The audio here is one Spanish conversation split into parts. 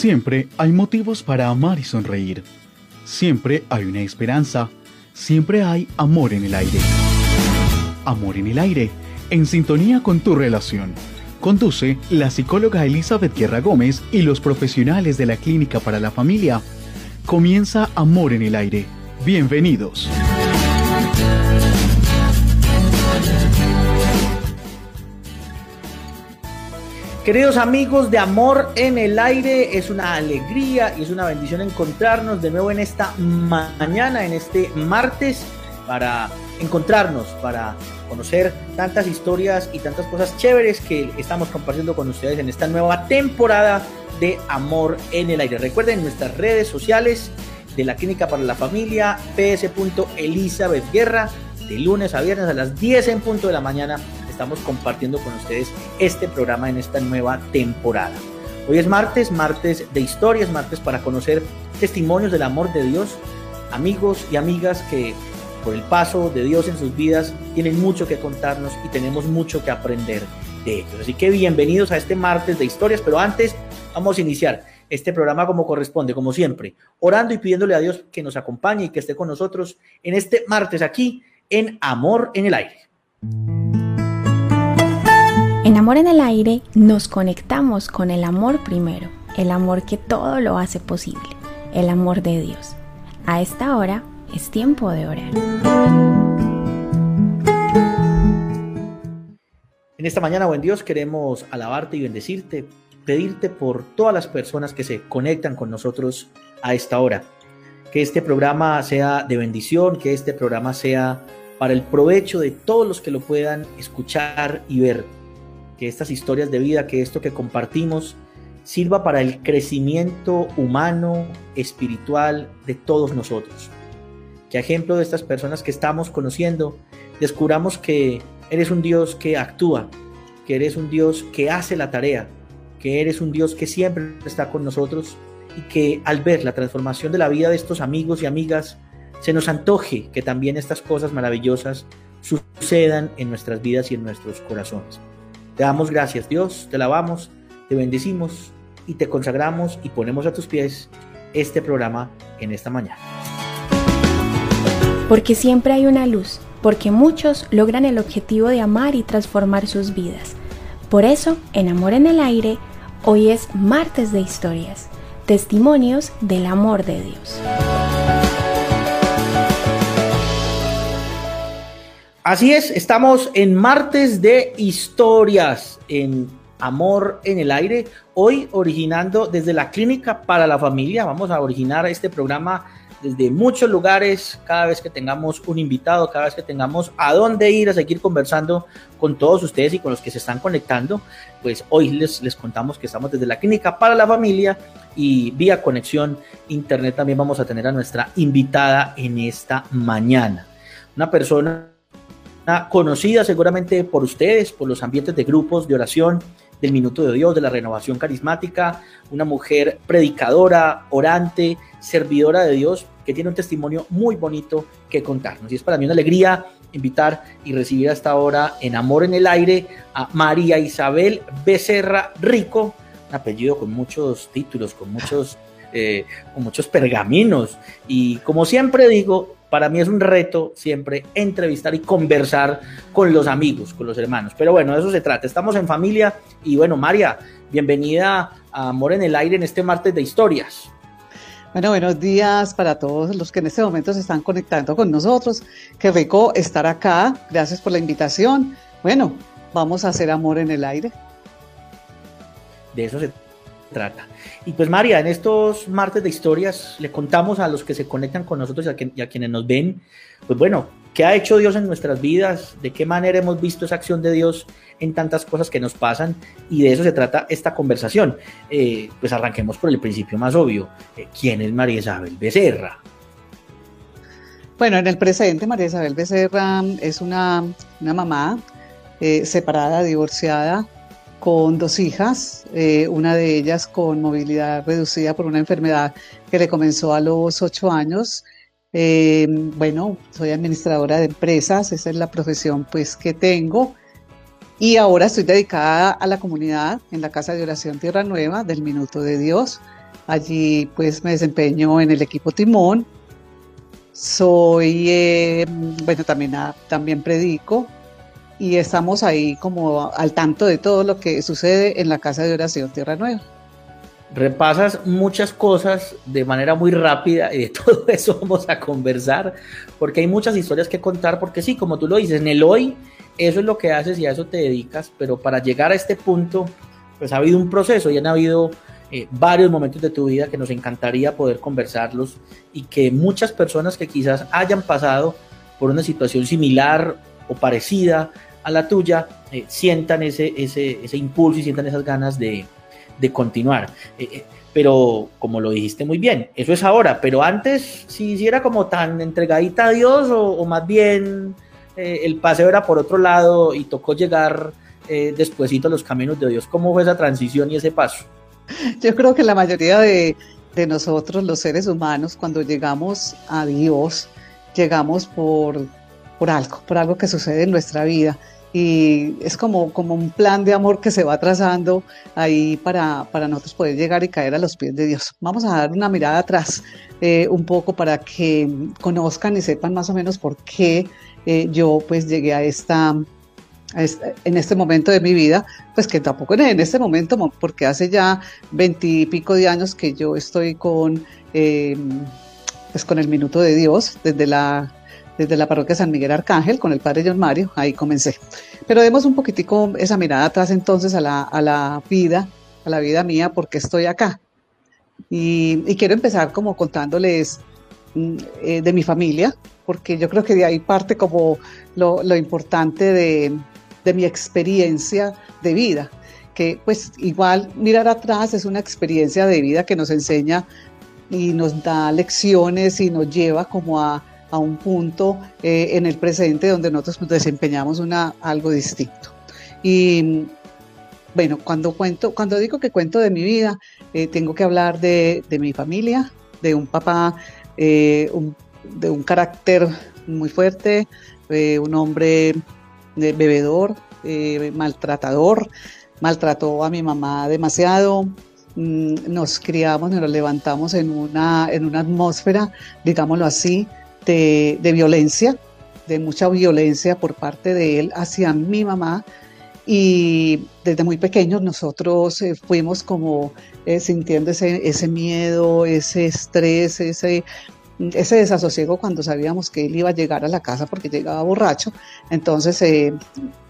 Siempre hay motivos para amar y sonreír. Siempre hay una esperanza. Siempre hay amor en el aire. Amor en el aire, en sintonía con tu relación. Conduce la psicóloga Elizabeth Guerra Gómez y los profesionales de la Clínica para la Familia. Comienza Amor en el aire. Bienvenidos. Queridos amigos de Amor en el Aire, es una alegría y es una bendición encontrarnos de nuevo en esta mañana, en este martes, para encontrarnos, para conocer tantas historias y tantas cosas chéveres que estamos compartiendo con ustedes en esta nueva temporada de Amor en el Aire. Recuerden nuestras redes sociales de la Clínica para la Familia, ps.elizabeth Guerra, de lunes a viernes a las 10 en punto de la mañana estamos compartiendo con ustedes este programa en esta nueva temporada. Hoy es martes, martes de historias, martes para conocer testimonios del amor de Dios, amigos y amigas que por el paso de Dios en sus vidas tienen mucho que contarnos y tenemos mucho que aprender de ellos. Así que bienvenidos a este martes de historias, pero antes vamos a iniciar este programa como corresponde, como siempre, orando y pidiéndole a Dios que nos acompañe y que esté con nosotros en este martes aquí en Amor en el Aire. En Amor en el Aire nos conectamos con el amor primero, el amor que todo lo hace posible, el amor de Dios. A esta hora es tiempo de orar. En esta mañana, buen Dios, queremos alabarte y bendecirte, pedirte por todas las personas que se conectan con nosotros a esta hora. Que este programa sea de bendición, que este programa sea para el provecho de todos los que lo puedan escuchar y ver que estas historias de vida, que esto que compartimos, sirva para el crecimiento humano, espiritual de todos nosotros. Que a ejemplo de estas personas que estamos conociendo, descubramos que eres un Dios que actúa, que eres un Dios que hace la tarea, que eres un Dios que siempre está con nosotros y que al ver la transformación de la vida de estos amigos y amigas, se nos antoje que también estas cosas maravillosas sucedan en nuestras vidas y en nuestros corazones. Te damos gracias, Dios, te lavamos, te bendecimos y te consagramos y ponemos a tus pies este programa en esta mañana. Porque siempre hay una luz, porque muchos logran el objetivo de amar y transformar sus vidas. Por eso, en Amor en el Aire, hoy es martes de historias, testimonios del amor de Dios. Así es, estamos en martes de historias en Amor en el Aire, hoy originando desde la Clínica para la Familia. Vamos a originar este programa desde muchos lugares, cada vez que tengamos un invitado, cada vez que tengamos a dónde ir a seguir conversando con todos ustedes y con los que se están conectando, pues hoy les, les contamos que estamos desde la Clínica para la Familia y vía conexión internet también vamos a tener a nuestra invitada en esta mañana. Una persona conocida seguramente por ustedes, por los ambientes de grupos de oración, del Minuto de Dios, de la renovación carismática, una mujer predicadora, orante, servidora de Dios, que tiene un testimonio muy bonito que contarnos. Y es para mí una alegría invitar y recibir hasta ahora en Amor en el Aire a María Isabel Becerra Rico, un apellido con muchos títulos, con muchos, eh, con muchos pergaminos. Y como siempre digo, para mí es un reto siempre entrevistar y conversar con los amigos, con los hermanos. Pero bueno, de eso se trata. Estamos en familia y bueno, María, bienvenida a Amor en el Aire en este martes de historias. Bueno, buenos días para todos los que en este momento se están conectando con nosotros. Qué rico estar acá. Gracias por la invitación. Bueno, vamos a hacer amor en el aire. De eso se trata. Y pues María, en estos martes de historias le contamos a los que se conectan con nosotros y a, quienes nos ven, pues bueno, ¿qué ha hecho Dios en nuestras vidas? ¿De qué manera hemos visto esa acción de Dios en tantas cosas que nos pasan? Y de eso se trata esta conversación. Eh, pues arranquemos por el principio más obvio. Eh, ¿Quién es María Isabel Becerra? Bueno, en el presente María Isabel Becerra es una, mamá eh, separada, divorciada, con dos hijas, eh, una de ellas con movilidad reducida por una enfermedad que le comenzó a los ocho años. Eh, bueno, soy administradora de empresas, esa es la profesión pues que tengo. Y ahora estoy dedicada a la comunidad en la Casa de Oración Tierra Nueva del Minuto de Dios. Allí pues me desempeño en el equipo Timón. Soy, eh, bueno, también, también predico y estamos ahí como al tanto de todo lo que sucede en la Casa de Oración Tierra Nueva. Repasas muchas cosas de manera muy rápida y de todo eso vamos a conversar porque hay muchas historias que contar porque sí, como tú lo dices, en el hoy eso es lo que haces y a eso te dedicas, pero para llegar a este punto pues ha habido un proceso y han habido eh, varios momentos de tu vida que nos encantaría poder conversarlos y que muchas personas que quizás hayan pasado por una situación similar o parecida a la tuya eh, sientan ese, ese, ese, impulso y sientan esas ganas de, de continuar. Eh, pero como lo dijiste muy bien, eso es ahora, pero antes si hiciera como tan entregadita a Dios o, más bien el paseo era por otro lado y tocó llegar eh, despuesito los caminos de Dios. ¿Cómo fue esa transición y ese paso? Yo creo que la mayoría de, nosotros, los seres humanos, cuando llegamos a Dios, llegamos por, por algo, por algo que sucede en nuestra vida. Y es como, como un plan de amor que se va trazando ahí para, para nosotros poder llegar y caer a los pies de Dios. Vamos a dar una mirada atrás eh, un poco para que conozcan y sepan más o menos por qué eh, yo pues llegué a esta, en este momento de mi vida, pues que tampoco en este momento, porque hace ya veintipico de años que yo estoy con, em, pues con el Minuto de Dios, desde la, desde la parroquia San Miguel Arcángel, con el padre John Mario, ahí comencé. Pero demos un poquitico esa mirada atrás entonces a la, a la vida, a la vida mía, porque estoy acá. Y, quiero empezar como contándoles mm, eh, de mi familia, porque yo creo que de ahí parte como lo, lo importante de, de mi experiencia de vida, que pues igual mirar atrás es una experiencia de vida que nos enseña y nos da lecciones y nos lleva como a, a un punto eh, en el presente donde nosotros desempeñamos una, algo distinto. Y bueno, cuando cuento, cuando digo que cuento de mi vida, eh, tengo que hablar de, de, mi familia, de un papá eh, de un carácter muy fuerte, un hombre bebedor, maltratador, maltrató a mi mamá demasiado. Mm, nos criamos, nos levantamos en una, en una atmósfera, digámoslo así, de, violencia, de mucha violencia por parte de él hacia mi mamá. Y desde muy pequeños nosotros eh, fuimos como eh, sintiendo ese, ese miedo, ese estrés, ese ese desasosiego cuando sabíamos que él iba a llegar a la casa porque llegaba borracho, entonces eh,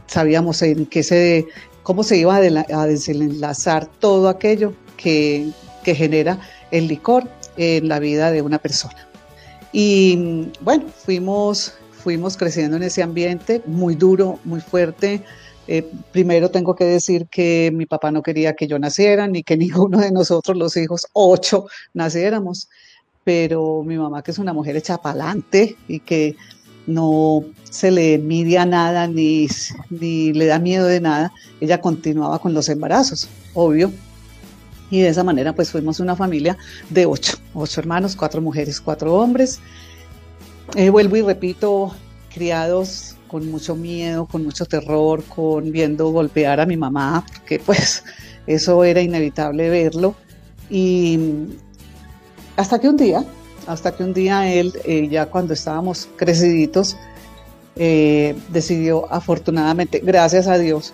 sabíamos en qué se, cómo se iba a, desenlazar todo aquello que, que genera el licor en la vida de una persona. Y bueno, fuimos, fuimos creciendo en ese ambiente muy duro, muy fuerte. Eh, primero tengo que decir que mi papá no quería que yo naciera, ni que ninguno de nosotros, los hijos, ocho, naciéramos pero mi mamá, que es una mujer hecha pa'lante y que no se le envidia nada ni, ni le da miedo de nada, ella continuaba con los embarazos, obvio. Y de esa manera pues fuimos una familia de ocho, ocho hermanos, cuatro mujeres, cuatro hombres. Eh, vuelvo y repito, criados con mucho miedo, con mucho terror, con viendo golpear a mi mamá, porque pues eso era inevitable verlo. Y hasta que un día, hasta que un día él, eh, ya cuando estábamos creciditos, eh, decidió afortunadamente, gracias a Dios,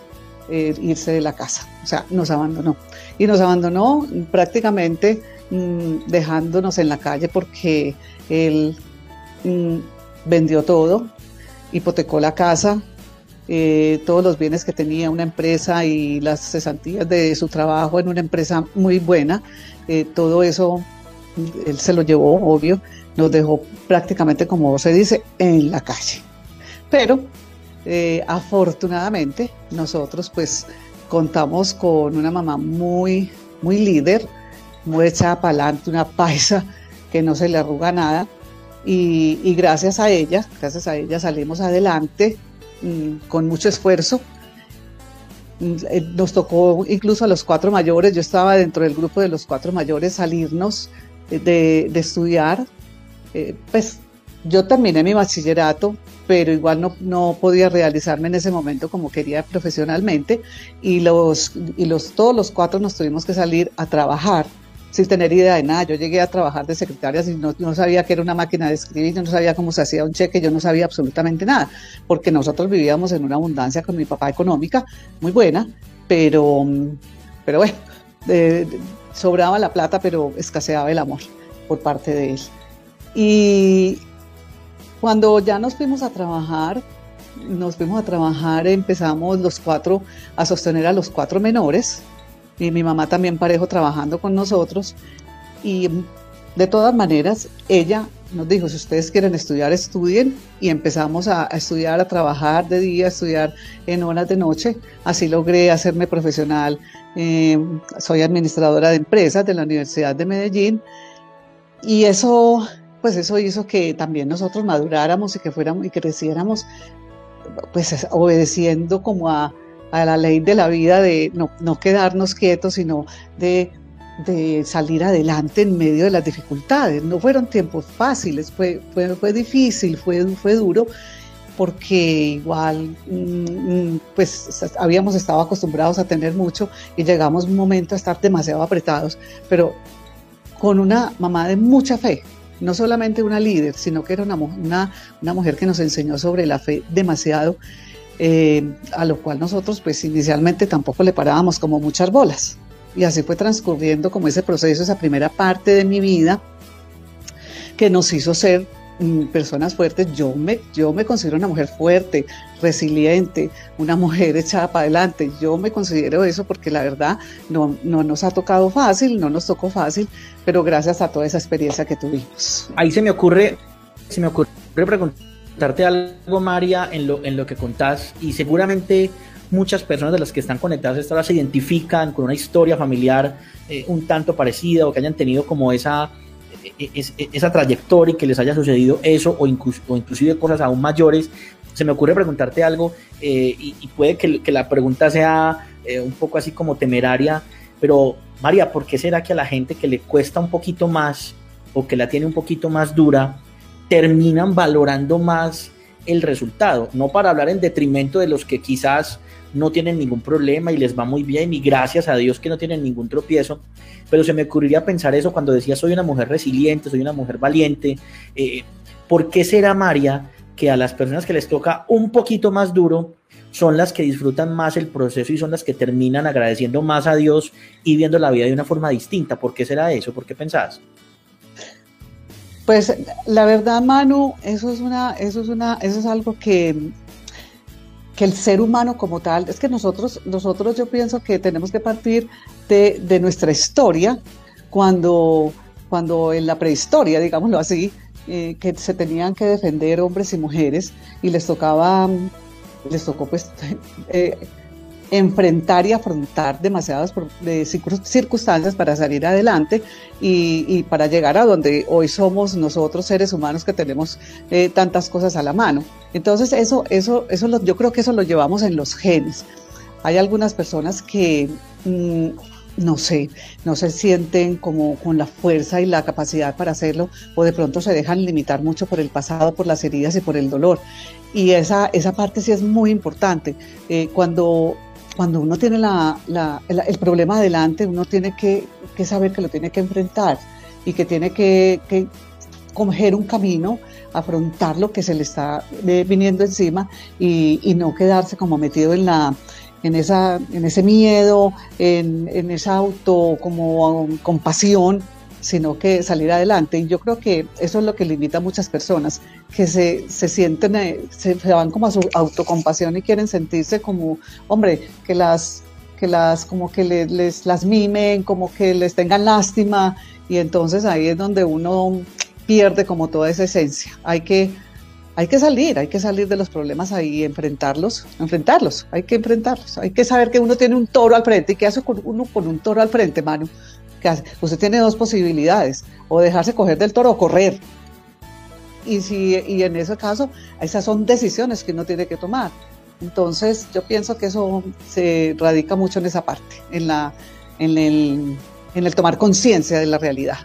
eh, irse de la casa. O sea, nos abandonó. Y nos abandonó prácticamente mm, dejándonos en la calle porque él mm, vendió todo, hipotecó la casa, todos los bienes que tenía una empresa y las cesantías de su trabajo en una empresa muy buena, todo eso él se lo llevó, obvio, nos dejó prácticamente, como se dice, en la calle. Pero eh, afortunadamente nosotros pues contamos con una mamá muy, muy líder, muy echada para adelante, una paisa que no se le arruga nada. Y, gracias a ella, gracias a ella salimos adelante mm, con mucho esfuerzo. Mm, eh, nos tocó incluso a los cuatro mayores, yo estaba dentro del grupo de los cuatro mayores, salirnos de, estudiar. Eh, pues yo terminé mi bachillerato, pero igual no, no, podía realizarme en ese momento como quería profesionalmente y, los, y los, todos los cuatro nos tuvimos que salir a trabajar, sin tener idea de nada. Yo llegué a trabajar de secretaria y no, no, sabía que era una máquina de escribir, yo no sabía cómo se hacía un cheque, yo no sabía absolutamente nada, porque nosotros vivíamos en una abundancia con mi papá económica muy buena, pero, pero bueno, sobraba la plata, pero escaseaba el amor por parte de él. Y cuando ya nos fuimos a trabajar, nos fuimos a trabajar, empezamos los cuatro a sostener a los cuatro menores y mi mamá también parejo trabajando con nosotros y de todas maneras ella nos dijo si ustedes quieren estudiar estudien y empezamos a, estudiar, a trabajar de día, a estudiar en horas de noche, así logré hacerme profesional, eh, soy administradora de empresas de la Universidad de Medellín y eso pues eso hizo que también nosotros maduráramos y que fuéramos y creciéramos pues obedeciendo como a, la ley de la vida de no, quedarnos quietos, sino de, salir adelante en medio de las dificultades. No fueron tiempos fáciles, fue, fue, fue difícil, fue, fue duro, porque igual mm, mm, pues habíamos estado acostumbrados a tener mucho y llegamos un momento a estar demasiado apretados, pero con una mamá de mucha fe, no solamente una líder, sino que era una, una, mujer que nos enseñó sobre la fe demasiado, eh, a lo cual nosotros pues inicialmente tampoco le parábamos como muchas bolas. Y así fue transcurriendo como ese proceso, esa primera parte de mi vida que nos hizo ser personas fuertes, yo me, yo me considero una mujer fuerte, resiliente, una mujer echada para adelante. Yo me considero eso porque la verdad no, no nos ha tocado fácil, no nos tocó fácil, pero gracias a toda esa experiencia que tuvimos. Ahí se me ocurre, se me ocurre preguntarte algo, María, en lo, en lo que contás, y seguramente muchas personas de las que están conectadas esta hora se identifican con una historia familiar eh, un tanto parecida o que hayan tenido como esa esa trayectoria y que les haya sucedido eso o, inclusive cosas aún mayores, se me ocurre preguntarte algo eh, y, puede que, la pregunta sea eh, un poco así como temeraria, pero María, ¿por qué será que a la gente que le cuesta un poquito más o que la tiene un poquito más dura, terminan valorando más el resultado? No para hablar en detrimento de los que quizás no tienen ningún problema y les va muy bien y gracias a Dios que no tienen ningún tropiezo, pero se me ocurriría pensar eso cuando decía soy una mujer resiliente, soy una mujer valiente. Eh, ¿Por qué será María que a las personas que les toca un poquito más duro son las que disfrutan más el proceso y son las que terminan agradeciendo más a Dios y viendo la vida de una forma distinta? ¿Por qué será eso? ¿Por qué pensás? Pues la verdad, Manu, eso es una, eso es una, eso es algo que que el ser humano como tal, es que nosotros, nosotros yo pienso que tenemos que partir de, nuestra historia cuando, cuando en la prehistoria, digámoslo así, eh, que se tenían que defender hombres y mujeres y les tocaba, les tocó pues eh, enfrentar y afrontar demasiadas circunstancias para salir adelante y, para llegar a donde hoy somos nosotros seres humanos que tenemos eh, tantas cosas a la mano. Entonces eso, eso, eso yo creo que eso lo llevamos en los genes. Hay algunas personas que mm, no sé, no se sienten como con la fuerza y la capacidad para hacerlo o de pronto se dejan limitar mucho por el pasado, por las heridas y por el dolor. Y esa, esa parte sí es muy importante. Eh, cuando cuando uno tiene el problema adelante, uno tiene que, saber que lo tiene que enfrentar y que tiene que, coger un camino, afrontar lo que se le está eh, viniendo encima y, no quedarse como metido en la en esa en ese miedo, en, en esa auto como compasión sino que salir adelante. Y yo creo que eso es lo que limita a muchas personas, que se, se sienten, eh, se, van como a su autocompasión y quieren sentirse como, hombre, que las, que las, como que les, las mimen, como que les tengan lástima. Y entonces ahí es donde uno pierde como toda esa esencia. Hay que, hay que salir, hay que salir de los problemas ahí, enfrentarlos, enfrentarlos, hay que enfrentarlos. Hay que saber que uno tiene un toro al frente. ¿Y qué hace con uno con un toro al frente, Manu? Usted tiene dos posibilidades, o dejarse coger del toro o correr. Y, si, y en ese caso, esas son decisiones que uno tiene que tomar. Entonces, yo pienso que eso se radica mucho en esa parte, en, la, en, el, en el tomar conciencia de la realidad.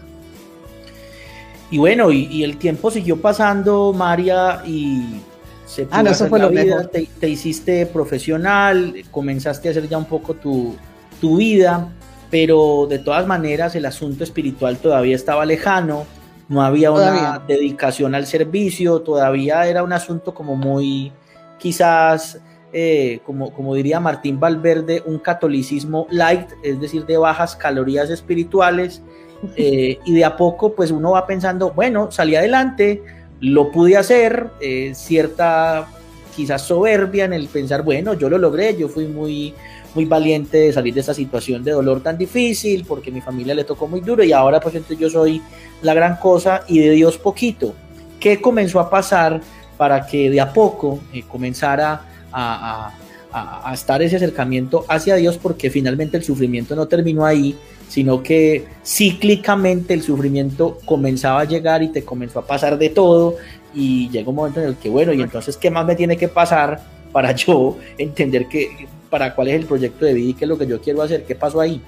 Y bueno, y, el tiempo siguió pasando, María, y se ah, no, eso fue lo vida, te, te, hiciste profesional, comenzaste a hacer ya un poco tu, tu vida pero de todas maneras el asunto espiritual todavía estaba lejano, no había una dedicación al servicio, todavía era un asunto como muy, quizás, eh, como, como diría Martín Valverde, un catolicismo light, es decir, de bajas calorías espirituales, eh, y de a poco pues uno va pensando, bueno, salí adelante, lo pude hacer, eh, cierta quizás soberbia en el pensar, bueno, yo lo logré, yo fui muy, muy valiente de salir de esa situación de dolor tan difícil, porque mi familia le tocó muy duro y ahora pues entonces yo soy la gran cosa y de Dios poquito. ¿Qué comenzó a pasar para que de a poco eh, comenzara a, a, a, estar ese acercamiento hacia Dios? Porque finalmente el sufrimiento no terminó ahí, sino que cíclicamente el sufrimiento comenzaba a llegar y te comenzó a pasar de todo y llega un momento en el que, bueno, y entonces, ¿qué más me tiene que pasar para yo entender que, para cuál es el proyecto de vida y qué es lo que yo quiero hacer? ¿Qué pasó ahí?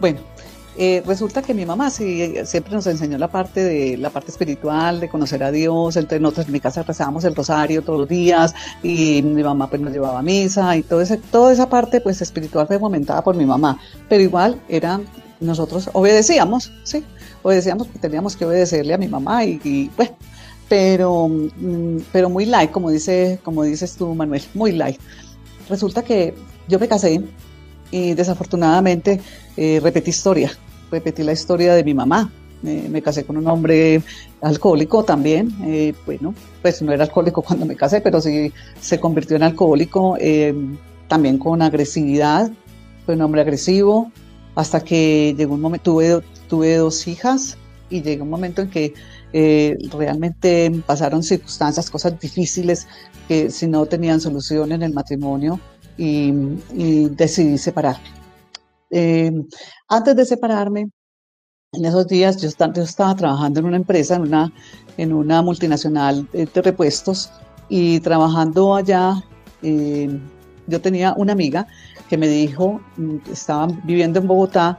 Bueno, eh, resulta que mi mamá sí, siempre nos enseñó la parte de la parte espiritual, de conocer a Dios. Entonces nosotros en mi casa rezábamos el rosario todos los días y mi mamá pues nos llevaba a misa y todo ese, toda esa parte pues espiritual fue fomentada por mi mamá. Pero igual era nosotros obedecíamos, sí, obedecíamos teníamos que obedecerle a mi mamá y, y pues, pero, mm, pero muy light, como dice, como dices tú, Manuel, muy light. Resulta que yo me casé y desafortunadamente eh, repetí historia, repetí la historia de mi mamá. me casé con un hombre alcohólico también. Eh, bueno, pues no era alcohólico cuando me casé, pero sí se convirtió en alcohólico, eh, también con agresividad. Fue un hombre agresivo, hasta que llegó un momento, tuve, tuve dos hijas y llegó un momento en que realmente pasaron circunstancias, cosas difíciles que si no tenían solución en el matrimonio, y, decidí separarme. Eh, antes de separarme, en esos días yo, estaba trabajando en una empresa, en una, en una multinacional de repuestos y trabajando allá, eh, yo tenía una amiga que me dijo, mm, estaban viviendo en Bogotá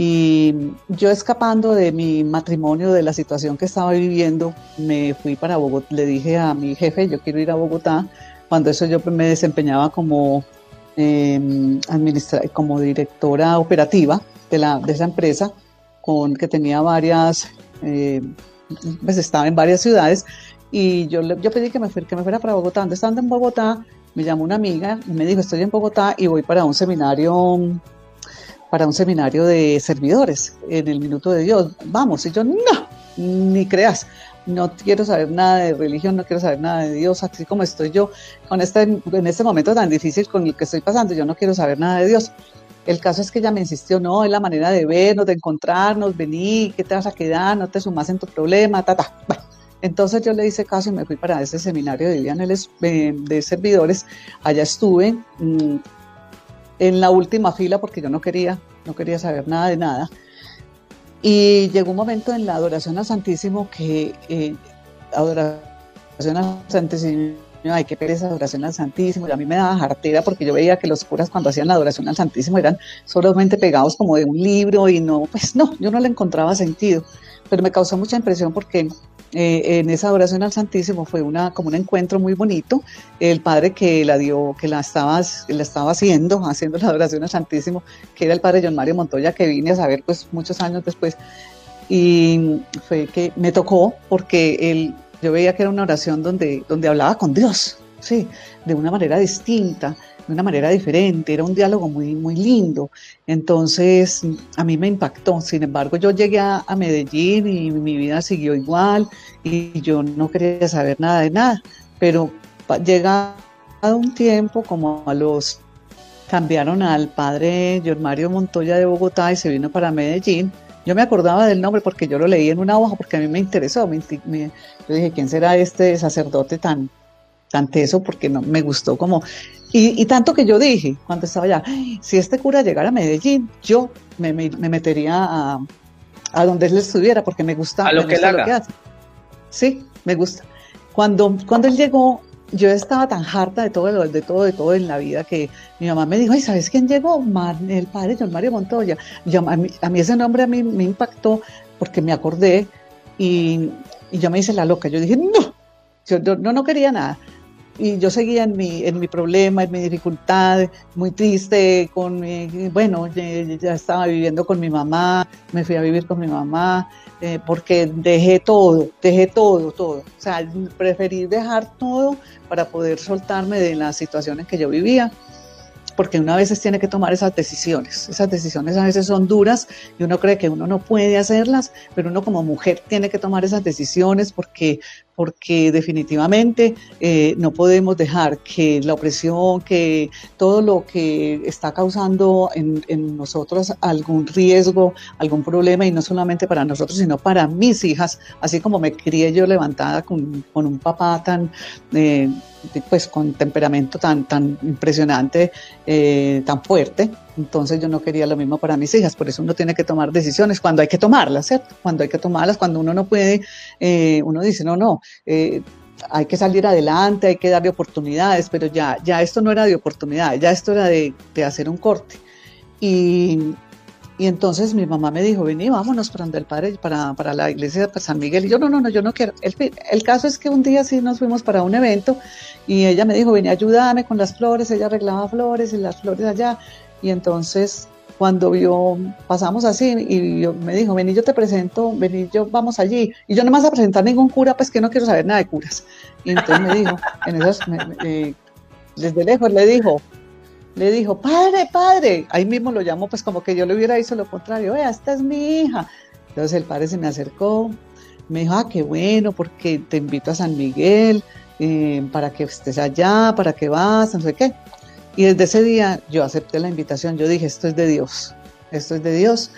y yo escapando de mi matrimonio, de la situación que estaba viviendo, me fui para Bogotá, le dije a mi jefe, yo quiero ir a Bogotá cuando eso yo me desempeñaba como, eh, como directora operativa de, la, de esa empresa, con, que tenía varias, eh, pues estaba en varias ciudades, y yo, yo pedí que me, que me fuera para Bogotá. Estando en Bogotá, me llamó una amiga y me dijo, estoy en Bogotá y voy para un seminario para un seminario de servidores en el Minuto de Dios. Vamos, y yo, no, ni creas no quiero saber nada de religión, no quiero saber nada de Dios, así como estoy yo con este, en este momento tan difícil con el que estoy pasando, yo no quiero saber nada de Dios. El caso es que ella me insistió, no, es la manera de vernos, de encontrarnos, vení, ¿qué te vas a quedar? No te sumas en tu problema, ta, ta. Bueno, entonces yo le hice caso y me fui para ese seminario de Lilian de servidores. Allá estuve mm, en la última fila porque yo no quería, no quería saber nada de nada. Y llegó un momento en la adoración al Santísimo que eh, adoración al Santísimo, ay, qué pereza adoración al Santísimo, y a mí me daba jartera porque yo veía que los curas cuando hacían la adoración al Santísimo eran solamente pegados como de un libro y no, pues no, yo no le encontraba sentido, pero me causó mucha impresión porque eh, en esa adoración al Santísimo fue una, como un encuentro muy bonito. El padre que la dio, que la estaba, la estaba haciendo, haciendo la adoración al Santísimo, que era el padre John Mario Montoya, que vine a saber pues muchos años después. Y fue que me tocó porque él, yo veía que era una oración donde, donde hablaba con Dios, sí, de una manera distinta de una manera diferente, era un diálogo muy, muy lindo. Entonces, a mí me impactó. Sin embargo, yo llegué a, Medellín y mi vida siguió igual y yo no quería saber nada de nada. Pero llegado un tiempo, como a los cambiaron al padre John Mario Montoya de Bogotá y se vino para Medellín. Yo me acordaba del nombre porque yo lo leí en una hoja porque a mí me interesó. Me, yo dije, ¿quién será este sacerdote tan, tan teso? Porque no, me gustó como y, tanto que yo dije cuando estaba allá, si este cura llegara a Medellín, yo me, metería a, a, donde él estuviera porque me gusta, a lo, que, él haga. Sí, me gusta. Cuando, cuando él llegó, yo estaba tan harta de todo, de todo, de todo en la vida que mi mamá me dijo, ay, ¿sabes quién llegó? el padre John Mario Montoya. a, mí, a, mí, ese nombre a mí me impactó porque me acordé y, y yo me hice la loca. Yo dije, no, yo no, no quería nada y yo seguía en mi, en mi problema, en mi dificultad, muy triste, con bueno, ya, estaba viviendo con mi mamá, me fui a vivir con mi mamá, eh, porque dejé todo, dejé todo, todo. O sea, preferí dejar todo para poder soltarme de las situaciones que yo vivía porque uno a veces tiene que tomar esas decisiones. Esas decisiones a veces son duras y uno cree que uno no puede hacerlas, pero uno como mujer tiene que tomar esas decisiones porque porque definitivamente eh, no podemos dejar que la opresión, que todo lo que está causando en, nosotros algún riesgo, algún problema, y no solamente para nosotros, sino para mis hijas, así como me crié yo levantada con, un papá tan, eh, pues con temperamento tan, tan impresionante, eh, tan fuerte, entonces yo no quería lo mismo para mis hijas, por eso uno tiene que tomar decisiones cuando hay que tomarlas, ¿cierto? Cuando hay que tomarlas, cuando uno no puede, eh, uno dice, no, no, eh, hay que salir adelante, hay que darle oportunidades, pero ya, ya esto no era de oportunidades, ya esto era de, hacer un corte. Y, entonces mi mamá me dijo, vení, vámonos para donde el padre, para, para la iglesia de San Miguel. Y yo, no, no, no, yo no quiero. El, el, caso es que un día sí nos fuimos para un evento y ella me dijo, vení, ayúdame con las flores. Ella arreglaba flores y las flores allá. Y entonces cuando vio, pasamos así y yo, me dijo, vení, yo te presento, vení, yo vamos allí. Y yo no me vas a presentar ningún cura, pues que no quiero saber nada de curas. Y entonces me dijo, en esas, eh, desde lejos le dijo, le dijo, padre, padre. Ahí mismo lo llamó, pues como que yo le hubiera dicho lo contrario, vea, esta es mi hija. Entonces el padre se me acercó, me dijo, ah, qué bueno, porque te invito a San Miguel, eh, para que estés allá, para que vas, no sé qué. Y desde ese día yo acepté la invitación, yo dije, esto es de Dios, esto es de Dios.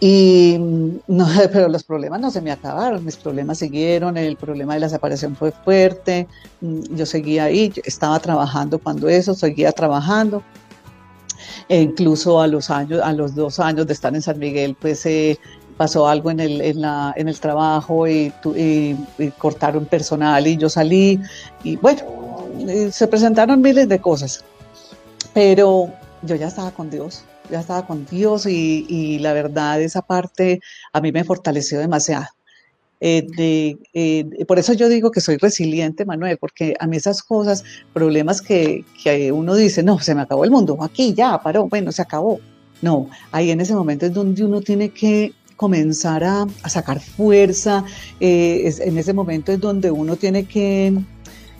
Y no, pero los problemas no se me acabaron, mis problemas siguieron, el problema de la separación fue fuerte, yo seguía ahí, estaba trabajando cuando eso, seguía trabajando. E incluso a los años, a los dos años de estar en San Miguel, pues eh, pasó algo en el, en, la, en el trabajo y, y, y, cortaron personal y yo salí y bueno, se presentaron miles de cosas. Pero yo ya estaba con Dios, ya estaba con Dios y, la verdad esa parte a mí me fortaleció demasiado. Eh, eh, por eso yo digo que soy resiliente, Manuel, porque a mí esas cosas, problemas que, uno dice, no, se me acabó el mundo, aquí ya paró, bueno, se acabó. No, ahí en ese momento es donde uno tiene que comenzar a, sacar fuerza, eh, en ese momento es donde uno tiene que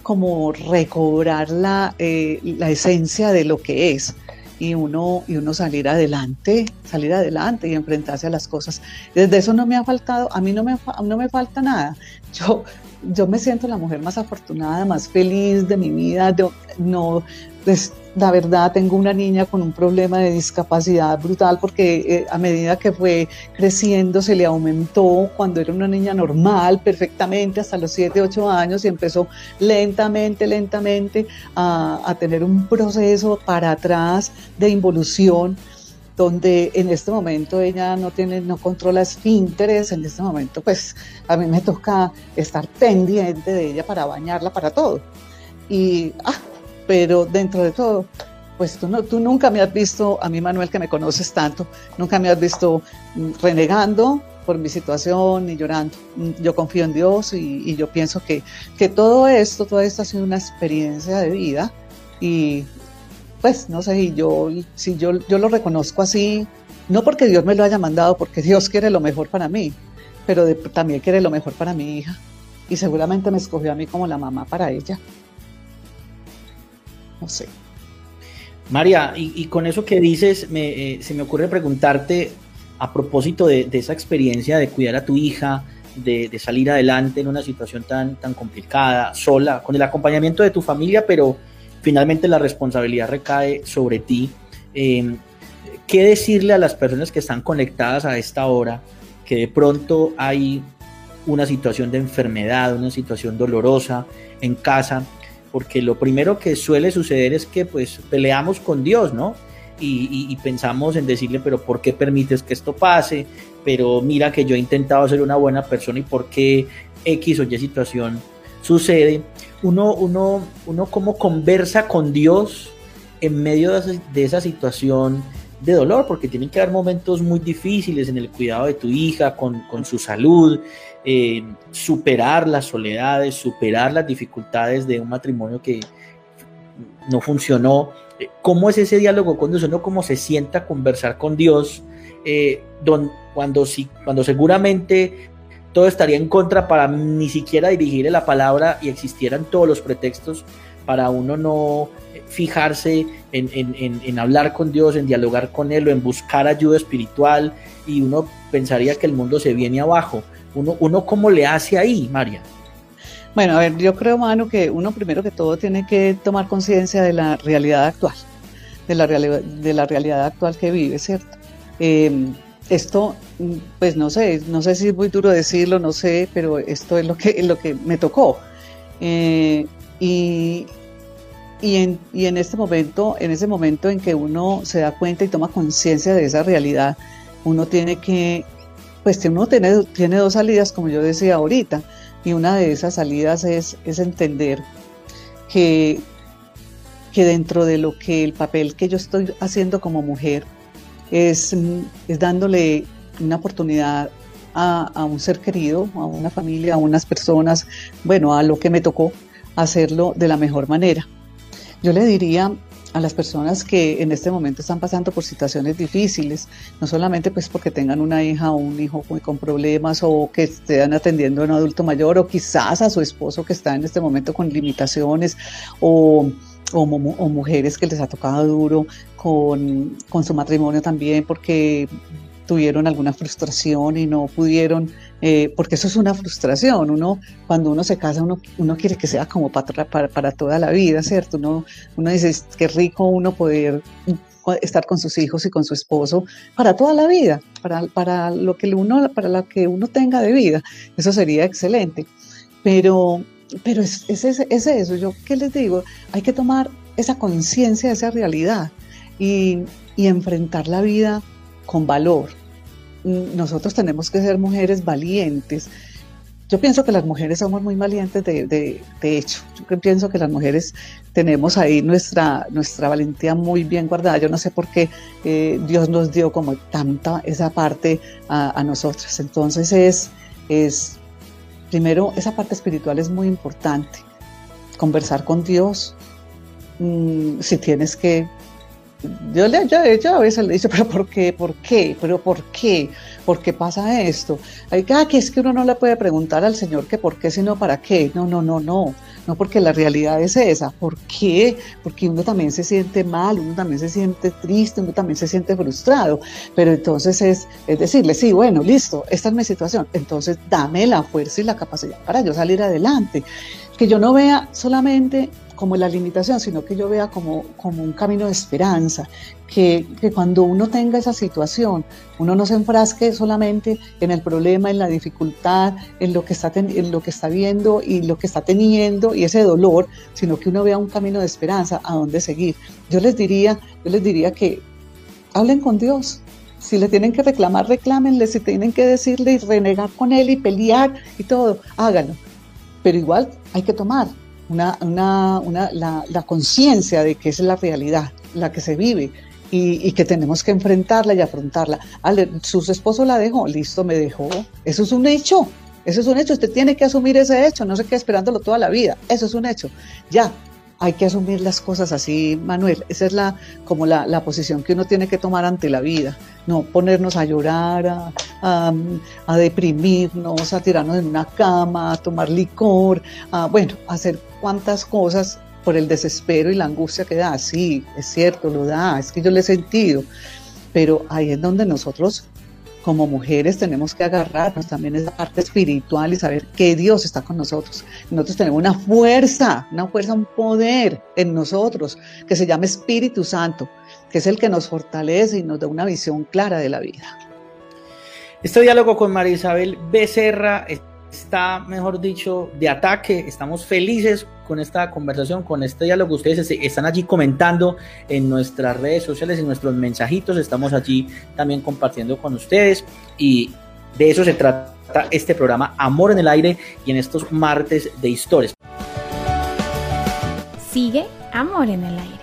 como recobrar la, eh, la esencia de lo que es y uno, y uno salir adelante, salir adelante y enfrentarse a las cosas. Desde eso no me ha faltado, a mí no me, no me falta nada. Yo, yo me siento la mujer más afortunada, más feliz de mi vida. no, pues, la verdad, tengo una niña con un problema de discapacidad brutal porque eh, a medida que fue creciendo se le aumentó cuando era una niña normal, perfectamente, hasta los 7, 8 años y empezó lentamente, lentamente a, a tener un proceso para atrás de involución donde en este momento ella no tiene, no controla esfínteres, en este momento pues a mí me toca estar pendiente de ella para bañarla, para todo. Y, ah, pero dentro de todo, pues tú, no, tú nunca me has visto, a mí Manuel que me conoces tanto, nunca me has visto mm, renegando por mi situación ni llorando. Mm, yo confío en Dios y, yo pienso que, que todo esto, todo esto ha sido una experiencia de vida y pues no sé, yo, si yo, yo lo reconozco así, no porque Dios me lo haya mandado, porque Dios quiere lo mejor para mí, pero también quiere lo mejor para mi hija y seguramente me escogió a mí como la mamá para ella no sé. María, y, con eso que dices, eh, se me ocurre preguntarte a propósito de, esa experiencia de cuidar a tu hija, de, salir adelante en una situación tan, tan complicada, sola, con el acompañamiento de tu familia, pero finalmente la responsabilidad recae sobre ti. Em, ¿Qué decirle a las personas que están conectadas a esta hora, que de pronto hay una situación de enfermedad, una situación dolorosa en casa porque lo primero que suele suceder es que pues peleamos con Dios, ¿no? Y, pensamos en decirle, pero ¿por qué permites que esto pase? Pero mira que yo he intentado ser una buena persona y por qué X o Y situación sucede. Uno, uno, uno como conversa con Dios en medio de esa, situación de dolor, porque tienen que haber momentos muy difíciles en el cuidado de tu hija, con, su salud, eh, superar las soledades, superar las dificultades de un matrimonio que no funcionó. ¿Cómo es ese diálogo con Dios? Uno cómo se sienta a conversar con Dios, eh, cuando, si, cuando seguramente todo estaría en contra para ni siquiera dirigirle la palabra y existieran todos los pretextos para uno no fijarse en, hablar con Dios, en dialogar con Él o en buscar ayuda espiritual y uno pensaría que el mundo se viene abajo. Uno, uno ¿cómo le hace ahí, María? Bueno, a ver, yo creo, mano, que uno primero que todo tiene que tomar conciencia de la realidad actual, de la, de la realidad actual que vive, ¿cierto? Eh, esto, pues no sé, no sé si es muy duro decirlo, no sé, pero esto es lo que, lo que me tocó. Eh, y, y, en, y en este momento, en ese momento en que uno se da cuenta y toma conciencia de esa realidad, uno tiene que, pues uno tiene, tiene dos salidas, como yo decía ahorita, y una de esas salidas es, es entender que, que dentro de lo que el papel que yo estoy haciendo como mujer, es, es dándole una oportunidad a, a, un ser querido, a una familia, a unas personas, bueno, a lo que me tocó hacerlo de la mejor manera. Yo le diría a las personas que en este momento están pasando por situaciones difíciles, no solamente pues porque tengan una hija o un hijo con problemas o que estén atendiendo a un adulto mayor o quizás a su esposo que está en este momento con limitaciones o o, mujeres que les ha tocado duro con, su matrimonio también porque tuvieron alguna frustración y no pudieron, eh, porque eso es una frustración, uno cuando uno se casa uno, uno quiere que sea como para, para, toda la vida, ¿cierto? Uno, uno dice, qué rico uno poder estar con sus hijos y con su esposo para toda la vida, para, para, lo que uno, para lo que uno tenga de vida, eso sería excelente, pero pero es, es, es, eso, yo qué les digo, hay que tomar esa conciencia, esa realidad y, y, enfrentar la vida con valor. Nosotros tenemos que ser mujeres valientes. Yo pienso que las mujeres somos muy valientes de, de, hecho. Yo pienso que las mujeres tenemos ahí nuestra, nuestra valentía muy bien guardada. Yo no sé por qué eh, Dios nos dio como tanta esa parte a, a nosotras. Entonces es, es Primero, esa parte espiritual es muy importante. Conversar con Dios. Mm, si tienes que yo, le, yo, a veces le digo, pero ¿por qué? ¿Por qué? ¿Pero por qué? ¿Por qué pasa esto? Hay ah, que es que uno no le puede preguntar al Señor que por qué, sino para qué. No, no, no, no. No, porque la realidad es esa. ¿Por qué? Porque uno también se siente mal, uno también se siente triste, uno también se siente frustrado. Pero entonces es, es decirle, sí, bueno, listo, esta es mi situación. Entonces dame la fuerza y la capacidad para yo salir adelante. Que yo no vea solamente como la limitación, sino que yo vea como, como un camino de esperanza, que, que, cuando uno tenga esa situación, uno no se enfrasque solamente en el problema, en la dificultad, en lo que está, en lo que está viendo y lo que está teniendo y ese dolor, sino que uno vea un camino de esperanza a dónde seguir. Yo les diría, yo les diría que hablen con Dios, si le tienen que reclamar, reclámenle. Si tienen que decirle y renegar con él y pelear y todo, háganlo. Pero igual hay que tomar una, una, una, la, la conciencia de que es la realidad, la que se vive y, que tenemos que enfrentarla y afrontarla. Ale, su esposo la dejó, listo, me dejó. Eso es un hecho, eso es un hecho. Usted tiene que asumir ese hecho, no se quede esperándolo toda la vida. Eso es un hecho. Ya, hay que asumir las cosas así, Manuel. Esa es la, como la, la, posición que uno tiene que tomar ante la vida. No ponernos a llorar, a, a, deprimirnos, a tirarnos en una cama, a tomar licor, a, bueno, a hacer cuantas cosas por el desespero y la angustia que da. Sí, es cierto, lo da, es que yo lo he sentido. Pero ahí es donde nosotros como mujeres tenemos que agarrarnos también esa parte espiritual y saber que Dios está con nosotros. Nosotros tenemos una fuerza, una fuerza, un poder en nosotros que se llama Espíritu Santo, que es el que nos fortalece y nos da una visión clara de la vida. Este diálogo con María Isabel Becerra está, mejor dicho, de ataque. Estamos felices con esta conversación, con este diálogo. Ustedes están allí comentando en nuestras redes sociales, en nuestros mensajitos. Estamos allí también compartiendo con ustedes y de eso se trata este programa Amor en el Aire y en estos martes de historias. Sigue Amor en el Aire.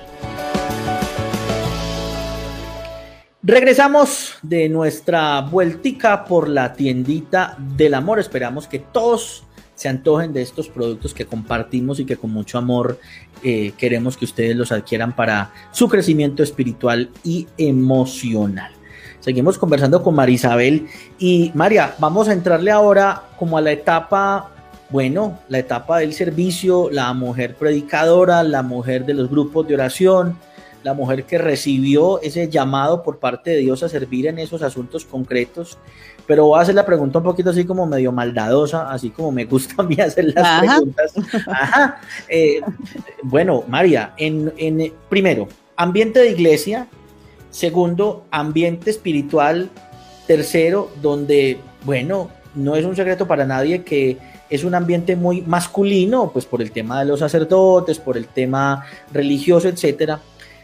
Regresamos de nuestra vueltica por la tiendita del amor. Esperamos que todos se antojen de estos productos que compartimos y que con mucho amor eh, queremos que ustedes los adquieran para su crecimiento espiritual y emocional. Seguimos conversando con Marisabel y María, vamos a entrarle ahora como a la etapa, bueno, la etapa del servicio, la mujer predicadora, la mujer de los grupos de oración, la mujer que recibió ese llamado por parte de Dios a servir en esos asuntos concretos. Pero voy a hacer la pregunta un poquito así como medio maldadosa, así como me gusta a mí hacer las preguntas. Ajá. Eh, bueno, María, en, en, primero, ambiente de iglesia. Segundo, ambiente espiritual. Tercero, donde, bueno, no es un secreto para nadie que es un ambiente muy masculino, pues por el tema de los sacerdotes, por el tema religioso, etcétera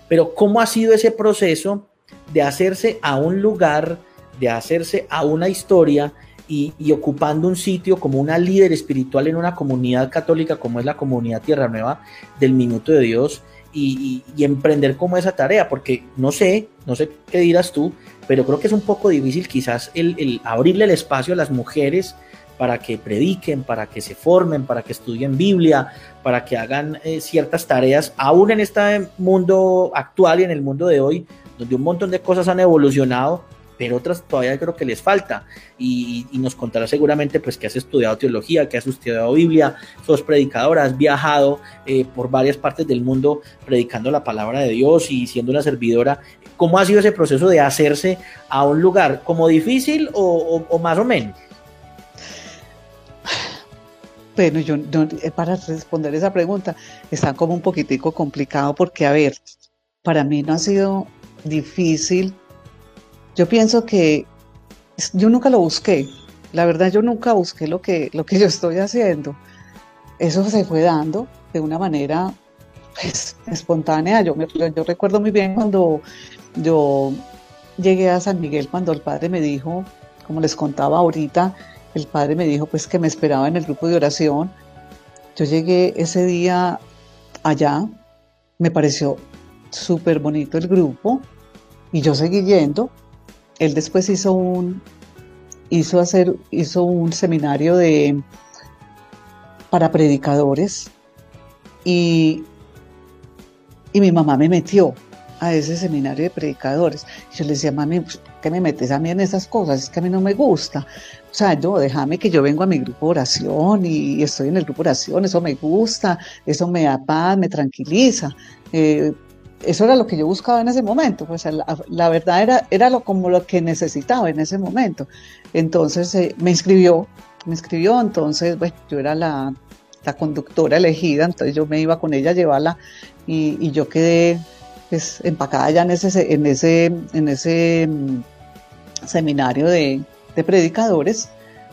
pero ¿cómo ha sido ese proceso de hacerse a un lugar, de hacerse a una historia y, ocupando un sitio como una líder espiritual en una comunidad católica como es la comunidad Tierra Nueva del Minuto de Dios? Y, emprender como esa tarea, porque no sé, no sé qué dirás tú, pero creo que es un poco difícil quizás el abrirle el espacio a las mujeres para que prediquen, para que se formen, para que estudien Biblia, para que hagan eh, ciertas tareas, aún en este mundo actual y en el mundo de hoy, donde un montón de cosas han evolucionado, pero otras todavía creo que les falta. Y, nos contará seguramente pues que has estudiado teología, que has estudiado Biblia, sos predicadora, has viajado eh, por varias partes del mundo predicando la palabra de Dios y siendo una servidora. ¿Cómo ha sido ese proceso de hacerse a un lugar? ¿Como difícil o más o menos? Bueno, yo, eh, para responder esa pregunta está como un poquitico complicado porque, a ver, para mí no ha sido difícil. Yo pienso que yo nunca lo busqué. La verdad, yo nunca busqué lo que, lo que yo estoy haciendo. Eso se fue dando de una manera pues, espontánea. Yo, yo recuerdo muy bien cuando yo llegué a San Miguel, cuando el padre me dijo, como les contaba ahorita, el padre me dijo pues que me esperaba en el grupo de oración. Yo llegué ese día allá, me pareció súper bonito el grupo y yo seguí yendo. Él después hizo un, hizo hacer, hizo un seminario de, para predicadores y, y mi mamá me metió a ese seminario de predicadores. Yo le decía, mami, pues, ¿qué me metes a mí en esas cosas? Es que a mí no me gusta. O sea, yo, déjame que yo vengo a mi grupo de oración y estoy en el grupo de oración, eso me gusta, eso me da paz, me tranquiliza. Eh, eso era lo que yo buscaba en ese momento, pues la, verdad era, era lo, como lo que necesitaba en ese momento. Entonces eh, me inscribió, me inscribió, entonces bueno, yo era la, la, conductora elegida, entonces yo me iba con ella a llevarla y, yo quedé pues, empacada ya en ese, en ese, en ese mm, seminario de, de predicadores,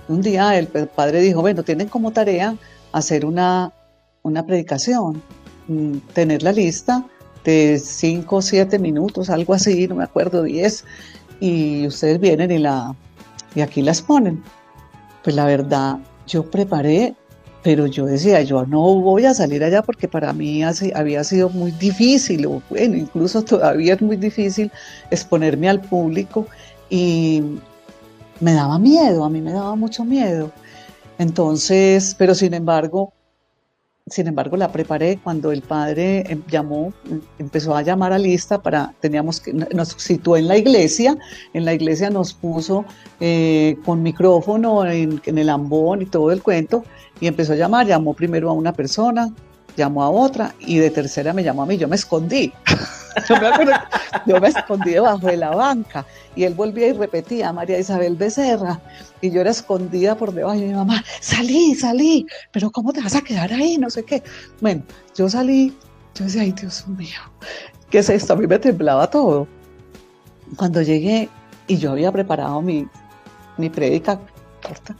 un día el padre dijo, bueno, tienen como tarea hacer una, una predicación, mm, tener la lista de 5 o 7 minutos, algo así, no me acuerdo, 10, y ustedes vienen y, la, y aquí las ponen. Pues la verdad, yo preparé, pero yo decía, yo no voy a salir allá porque para mí había sido muy difícil, o bueno, incluso todavía es muy difícil exponerme al público y, me daba miedo, a mí me daba mucho miedo. Entonces, pero sin embargo, sin embargo la preparé cuando el padre em, llamó, empezó a llamar a lista para, teníamos que, nos situó en la iglesia, en la iglesia nos puso eh, con micrófono en, en el ambón y todo el cuento, y empezó a llamar, llamó primero a una persona, llamó a otra y de tercera me llamó a mí, yo me escondí. yo, me escondí debajo de la banca y él volvía y repetía, María Isabel Becerra, y yo era escondida por debajo y mi mamá, salí, salí, pero ¿cómo te vas a quedar ahí? No sé qué. Bueno, yo salí, yo decía, ay Dios mío, ¿qué es esto? A mí me temblaba todo. Cuando llegué y yo había preparado mi, mi prédica corta,